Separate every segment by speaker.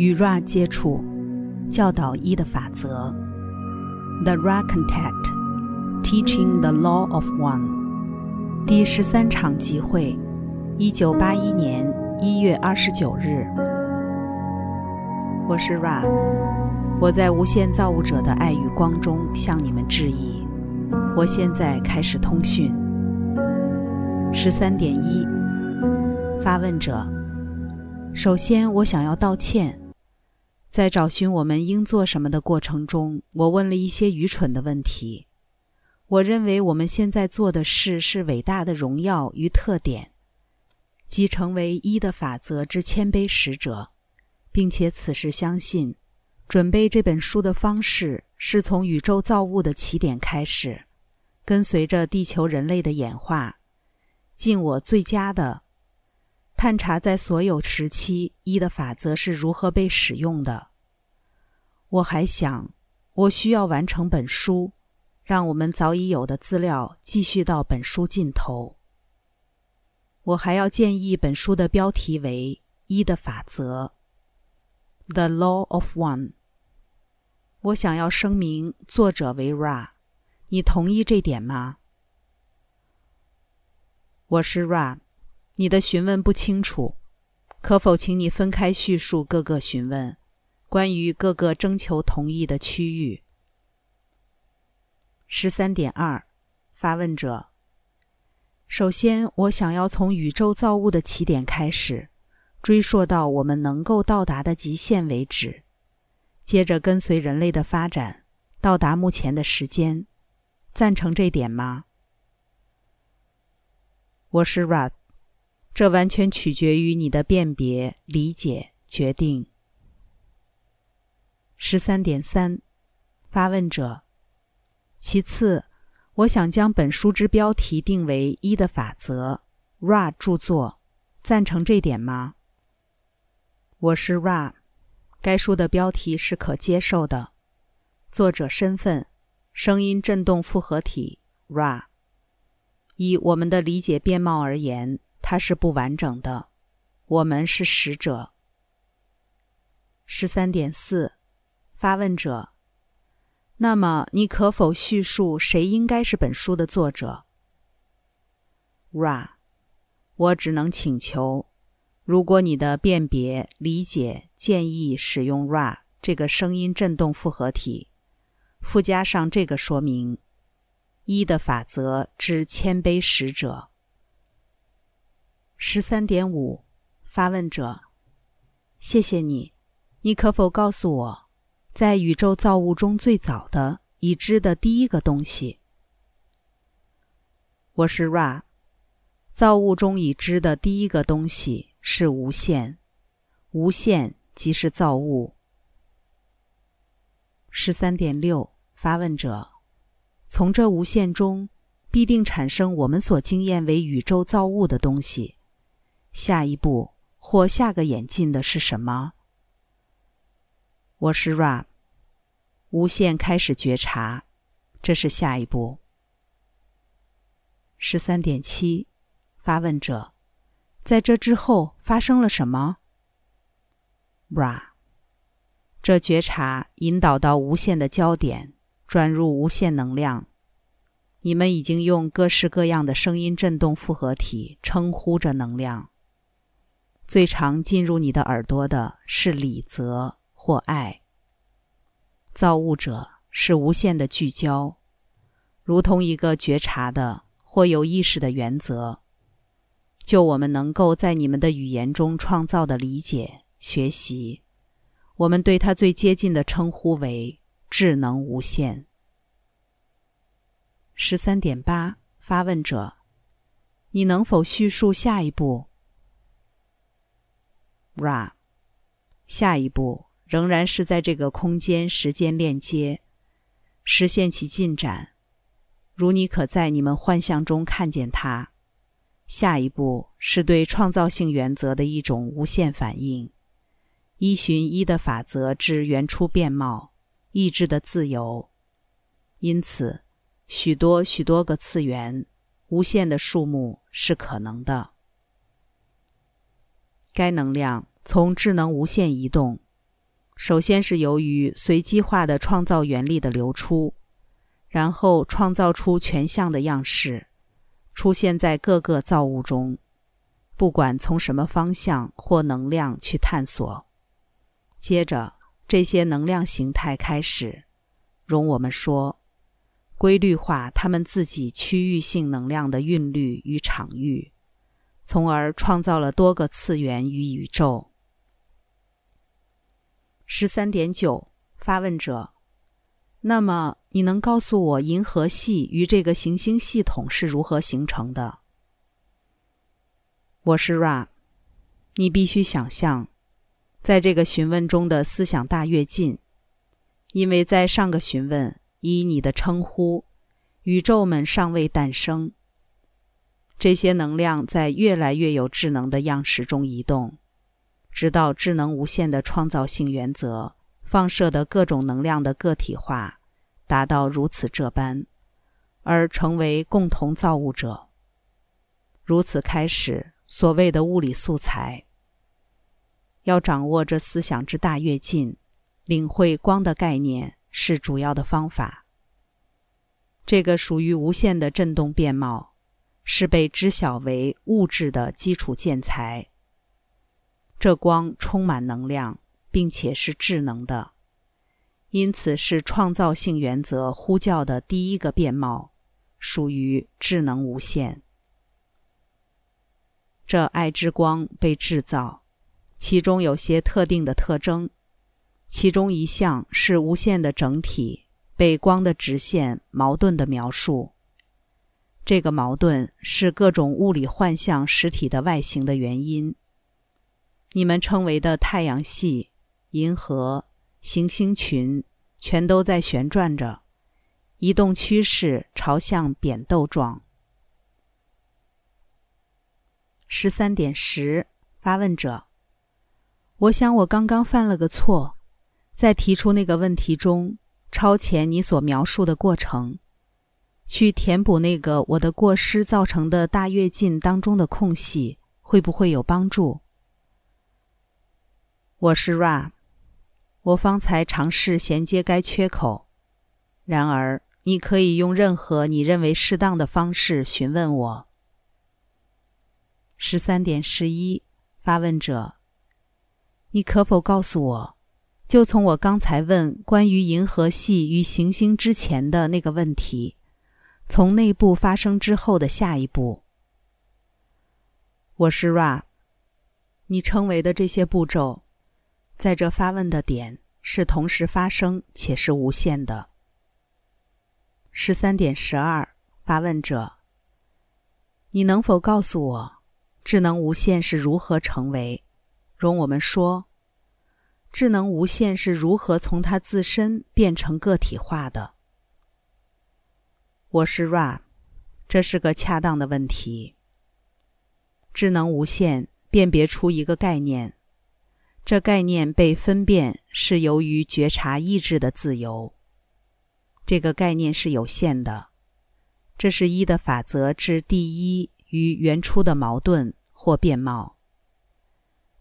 Speaker 1: 与 Ra 接触，教导一的法则。The Ra Contact, Teaching the Law of One。第十三场集会，一九八一年一月二十九日。我是 Ra，我在无限造物者的爱与光中向你们致意。我现在开始通讯。十三点一，发问者。首先，我想要道歉。在找寻我们应做什么的过程中，我问了一些愚蠢的问题。我认为我们现在做的事是伟大的荣耀与特点，即成为一的法则之谦卑使者，并且此时相信，准备这本书的方式是从宇宙造物的起点开始，跟随着地球人类的演化，尽我最佳的。探查在所有时期一的法则是如何被使用的。我还想，我需要完成本书，让我们早已有的资料继续到本书尽头。我还要建议本书的标题为“一的法则 ”（The Law of One）。我想要声明，作者为 Ra，你同意这点吗？我是 Ra。你的询问不清楚，可否请你分开叙述各个询问，关于各个征求同意的区域？十三点二，发问者。首先，我想要从宇宙造物的起点开始，追溯到我们能够到达的极限为止，接着跟随人类的发展，到达目前的时间。赞成这点吗？我是 Rad。这完全取决于你的辨别、理解、决定。十三点三，发问者。其次，我想将本书之标题定为“一的法则 ”，Ra 著作。赞成这点吗？我是 Ra，该书的标题是可接受的。作者身份：声音振动复合体 Ra。以我们的理解面貌而言。它是不完整的，我们是使者。十三点四，发问者。那么，你可否叙述谁应该是本书的作者？Ra，我只能请求，如果你的辨别、理解建议使用 Ra 这个声音振动复合体，附加上这个说明：一的法则之谦卑使者。十三点五，发问者，谢谢你。你可否告诉我，在宇宙造物中最早的已知的第一个东西？我是 Ra。造物中已知的第一个东西是无限，无限即是造物。十三点六，发问者，从这无限中必定产生我们所经验为宇宙造物的东西。下一步或下个演进的是什么？我是 Ra，无限开始觉察，这是下一步。十三点七，发问者，在这之后发生了什么？Ra，这觉察引导到无限的焦点，转入无限能量。你们已经用各式各样的声音振动复合体称呼着能量。最常进入你的耳朵的是礼则或爱。造物者是无限的聚焦，如同一个觉察的或有意识的原则。就我们能够在你们的语言中创造的理解、学习，我们对它最接近的称呼为智能无限。十三点八，发问者，你能否叙述下一步？Ra，下一步仍然是在这个空间时间链接实现其进展，如你可在你们幻象中看见它。下一步是对创造性原则的一种无限反应，依循一的法则至原初面貌，意志的自由。因此，许多许多个次元，无限的数目是可能的。该能量从智能无限移动，首先是由于随机化的创造原力的流出，然后创造出全像的样式，出现在各个造物中，不管从什么方向或能量去探索。接着，这些能量形态开始，容我们说，规律化它们自己区域性能量的韵律与场域，从而创造了多个次元与宇宙。十三点九，发问者，那么你能告诉我银河系与这个行星系统是如何形成的？我是 Ra，你必须想象。在这个询问中的思想大跃进，因为在上个询问以你的称呼，宇宙们尚未诞生。这些能量在越来越有智能的样式中移动，直到智能无限的创造性原则放射的各种能量的个体化达到如此这般，而成为共同造物者。如此开始所谓的物理素材。要掌握这思想之大跃进，领会光的概念是主要的方法。这个属于无限的振动变貌，是被知晓为物质的基础建材。这光充满能量，并且是智能的，因此是创造性原则呼叫的第一个变貌，属于智能无限。这爱之光被制造。其中有些特定的特征，其中一项是无限的整体被光的直线矛盾的描述。这个矛盾是各种物理幻象实体的外形的原因。你们称为的太阳系、银河、行星群，全都在旋转着，移动趋势朝向扁豆状。十三点十，发问者。我想，我刚刚犯了个错，在提出那个问题中超前你所描述的过程，去填补那个我的过失造成的大跃进当中的空隙，会不会有帮助？我是 Ra，我方才尝试衔接该缺口，然而你可以用任何你认为适当的方式询问我。十三点十一，发问者。你可否告诉我，就从我刚才问关于银河系与行星之前的那个问题，从内部发生之后的下一步？我是 Ra，你称为的这些步骤，在这发问的点是同时发生且是无限的。十三点十二，发问者，你能否告诉我，智能无限是如何成为？容我们说，智能无限是如何从它自身变成个体化的？我是 Ra，这是个恰当的问题。智能无限辨别出一个概念，这概念被分辨是由于觉察意志的自由。这个概念是有限的，这是一的法则之第一与原初的矛盾或变貌。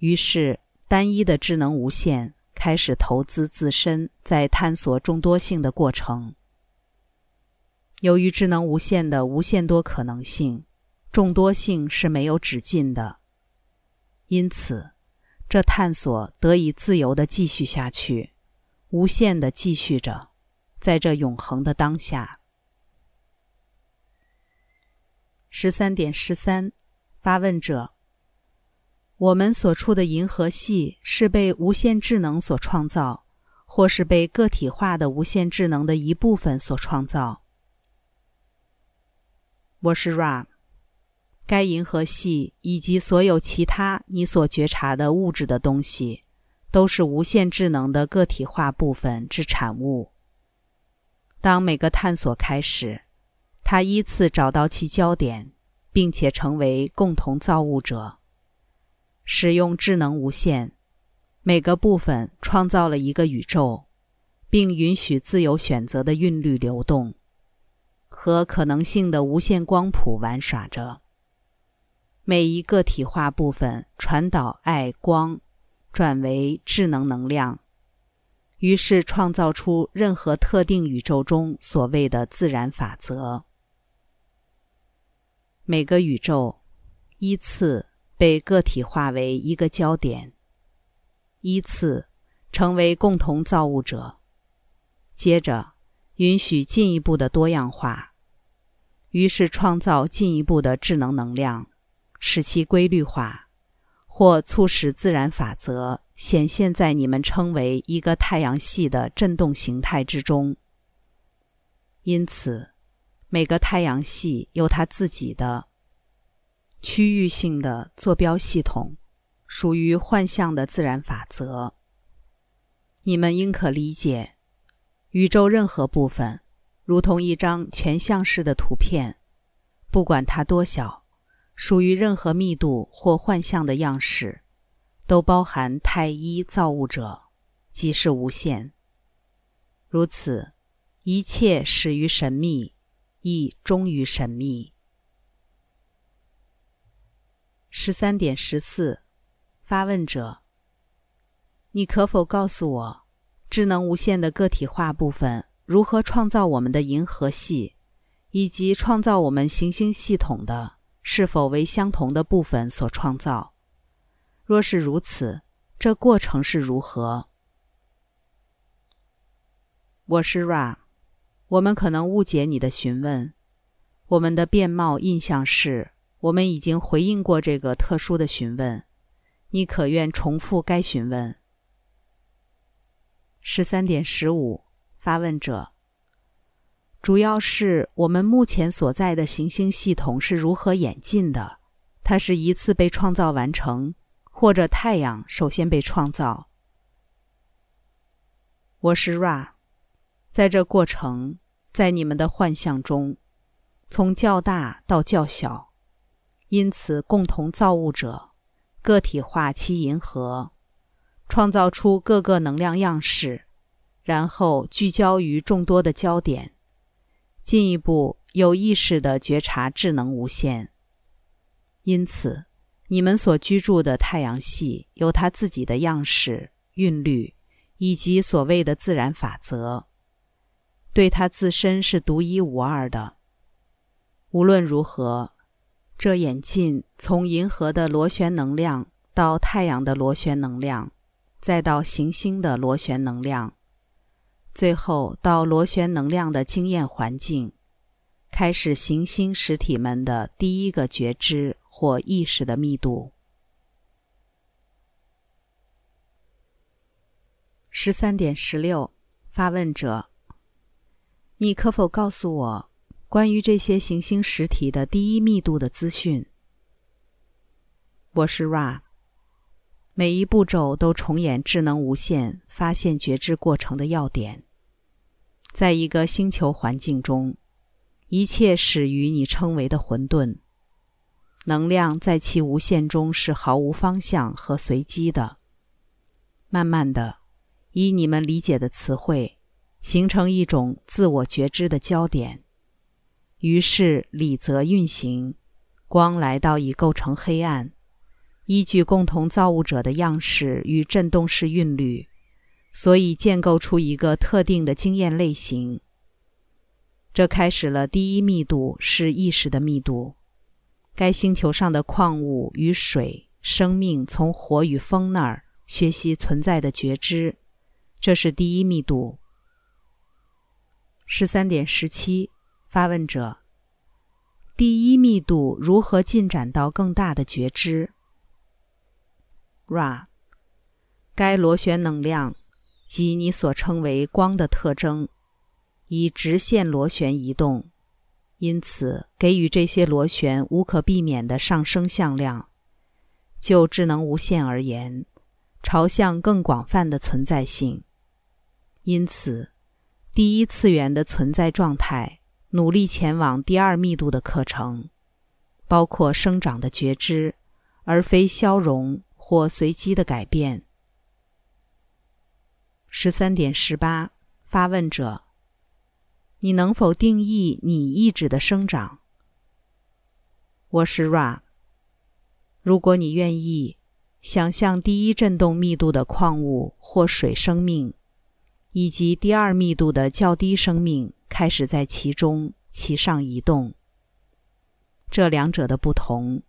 Speaker 1: 于是，单一的智能无限开始投资自身在探索众多性的过程。由于智能无限的无限多可能性，众多性是没有止境的，因此，这探索得以自由地继续下去，无限地继续着，在这永恒的当下。十三点十三，发问者。我们所处的银河系是被无限智能所创造，或是被个体化的无限智能的一部分所创造。我是 Ra，该银河系以及所有其他你所觉察的物质的东西，都是无限智能的个体化部分之产物。当每个探索开始，它依次找到其焦点，并且成为共同造物者。使用智能无限，每个部分创造了一个宇宙，并允许自由选择的韵律流动，和可能性的无限光谱玩耍着。每一个体化部分传导爱光，转为智能能量，于是创造出任何特定宇宙中所谓的自然法则。每个宇宙依次被个体化为一个焦点，依次成为共同造物者，接着允许进一步的多样化，于是创造进一步的智能能量，使其规律化，或促使自然法则。显现在你们称为一个太阳系的振动形态之中。因此，每个太阳系有它自己的区域性的坐标系统，属于幻象的自然法则。你们应可理解，宇宙任何部分，如同一张全像式的图片，不管它多小，属于任何密度或幻象的样式。都包含太一造物者，即是无限。如此，一切始于神秘，亦终于神秘。十三点十四，发问者：你可否告诉我，智能无限的个体化部分如何创造我们的银河系，以及创造我们行星系统的，是否为相同的部分所创造？若是如此，这过程是如何？我是 Ra，我们可能误解你的询问。我们的变貌印象是，我们已经回应过这个特殊的询问。你可愿重复该询问？十三点十五，发问者。主要是我们目前所在的行星系统是如何演进的？它是一次被创造完成？或者太阳首先被创造。我是 Ra，在这过程，在你们的幻象中，从较大到较小，因此共同造物者个体化其银河，创造出各个能量样式，然后聚焦于众多的焦点，进一步有意识的觉察智能无限。因此。你们所居住的太阳系有它自己的样式、韵律，以及所谓的自然法则，对它自身是独一无二的。无论如何，这演进从银河的螺旋能量到太阳的螺旋能量，再到行星的螺旋能量，最后到螺旋能量的经验环境，开始行星实体们的第一个觉知。或意识的密度。十三点十六，发问者：你可否告诉我关于这些行星实体的第一密度的资讯？我是 Ra。每一步骤都重演智能无限发现觉知过程的要点。在一个星球环境中，一切始于你称为的混沌。能量在其无限中是毫无方向和随机的。慢慢的，以你们理解的词汇，形成一种自我觉知的焦点。于是理则运行，光来到已构成黑暗，依据共同造物者的样式与振动式韵律，所以建构出一个特定的经验类型。这开始了第一密度是意识的密度。该星球上的矿物与水、生命从火与风那儿学习存在的觉知，这是第一密度。十三点十七，发问者：第一密度如何进展到更大的觉知？Ra，该螺旋能量及你所称为光的特征，以直线螺旋移动。因此，给予这些螺旋无可避免的上升向量。就智能无限而言，朝向更广泛的存在性。因此，第一次元的存在状态努力前往第二密度的课程，包括生长的觉知，而非消融或随机的改变。十三点十八，发问者。你能否定义你意志的生长？我是 Ra。如果你愿意，想象第一振动密度的矿物或水生命，以及第二密度的较低生命开始在其中其上移动。这两者的不同，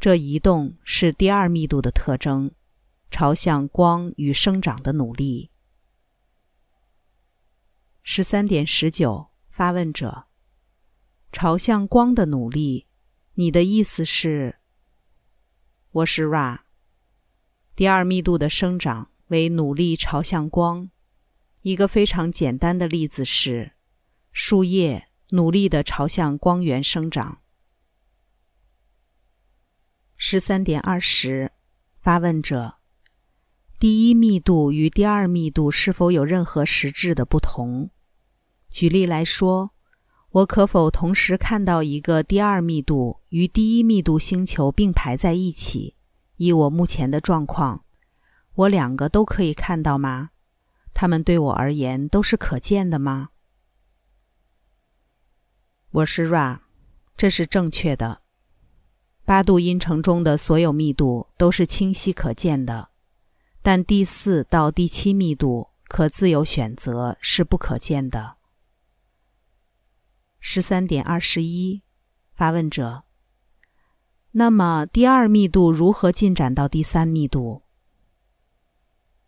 Speaker 1: 这移动是第二密度的特征，朝向光与生长的努力。十三点十九，发问者：朝向光的努力，你的意思是？我是 Ra。第二密度的生长为努力朝向光。一个非常简单的例子是，树叶努力地朝向光源生长。十三点二十，发问者：第一密度与第二密度是否有任何实质的不同？举例来说，我可否同时看到一个第二密度与第一密度星球并排在一起？以我目前的状况，我两个都可以看到吗？它们对我而言都是可见的吗？我是 Ra，这是正确的。八度音程中的所有密度都是清晰可见的，但第四到第七密度可自由选择是不可见的。十三点二十一，发问者。那么第二密度如何进展到第三密度？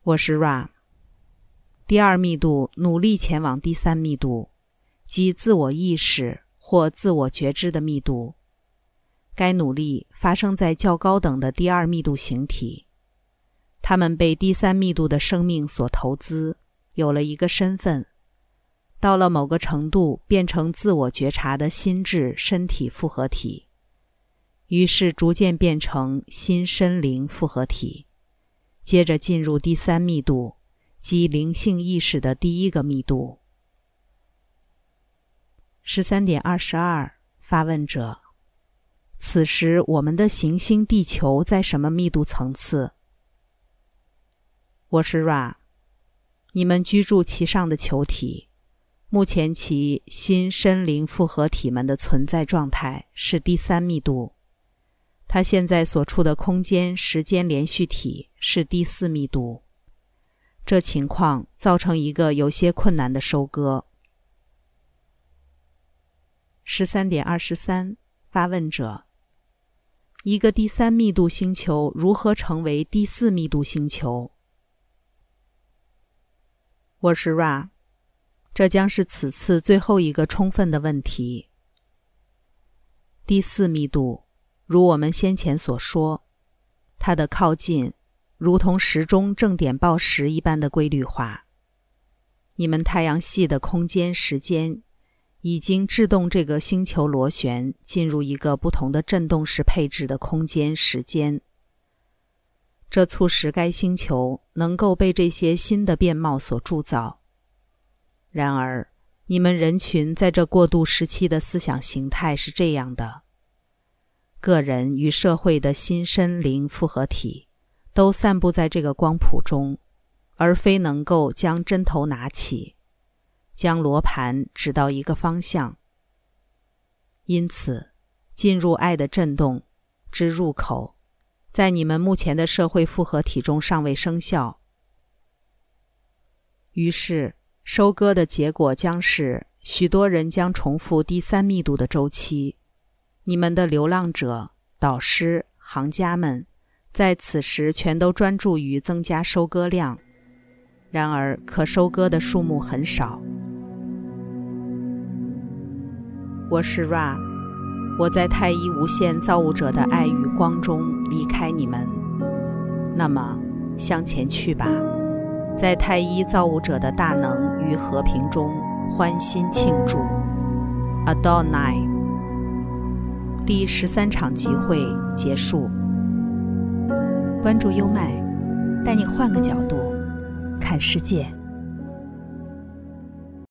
Speaker 1: 我是 Ra。第二密度努力前往第三密度，即自我意识或自我觉知的密度。该努力发生在较高等的第二密度形体，他们被第三密度的生命所投资，有了一个身份，到了某个程度变成自我觉察的心智身体复合体，于是逐渐变成心身灵复合体，接着进入第三密度，即灵性意识的第一个密度。十三点二十二，发问者。此时，我们的行星地球在什么密度层次？我是 Ra，你们居住其上的球体，目前其心身灵复合体们的存在状态是第三密度。它现在所处的空间时间连续体是第四密度。这情况造成一个有些困难的收割。十三点二十三，发问者。一个第三密度星球如何成为第四密度星球？我是 Ra，这将是此次最后一个充分的问题。第四密度，如我们先前所说，它的靠近如同时钟正点报时一般的规律化。你们太阳系的空间时间。已经制动这个星球螺旋进入一个不同的振动式配置的空间时间，这促使该星球能够被这些新的变貌所铸造。然而，你们人群在这过渡时期的思想形态是这样的：个人与社会的新身灵复合体都散布在这个光谱中，而非能够将针头拿起。将罗盘指到一个方向，因此，进入爱的震动之入口，在你们目前的社会复合体中尚未生效。于是，收割的结果将是许多人将重复第三密度的周期。你们的流浪者、导师、行家们，在此时全都专注于增加收割量，然而可收割的数目很少。我是 Ra，我在太一无限造物者的爱与光中离开你们。那么，向前去吧，在太一造物者的大能与和平中欢欣庆祝。Adonai。第十三场集会结束。关注优麦，带你换个角度看世界。